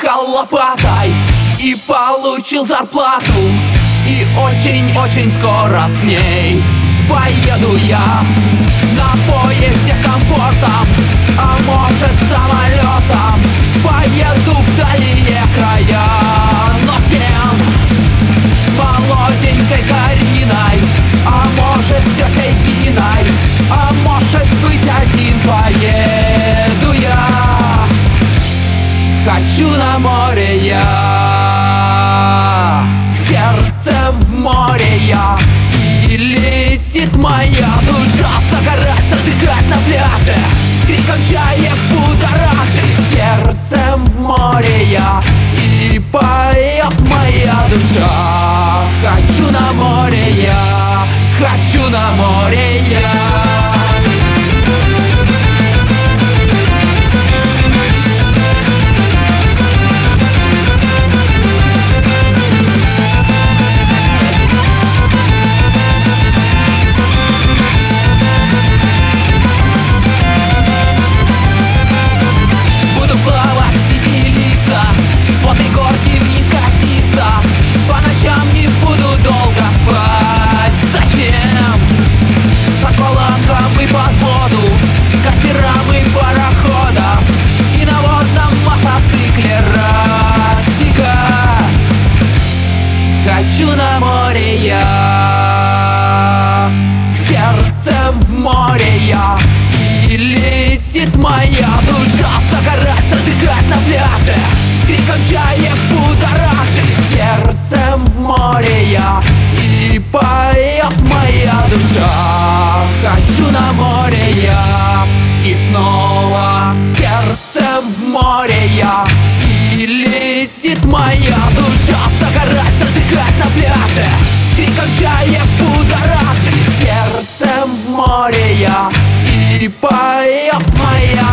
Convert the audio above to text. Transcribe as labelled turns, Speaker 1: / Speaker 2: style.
Speaker 1: Махал лопатой и получил зарплату. И очень-очень скоро с ней поеду я На поезде комфортом, а может самолетом на море я. Сердцем в море я. И летит моя душа. Загорать, отдыхать на пляже. Криком чаек будоражит Сердцем в море я. И поет моя душа. Хочу на море я. Хочу на море Криком чаек будоражит Сердцем в море я И поет моя душа. Хочу на море я И снова сердцем в море я И летит моя душа. Загорать, отдыхать на пляже Криком чаек будоражит Сердцем в море я И поет моя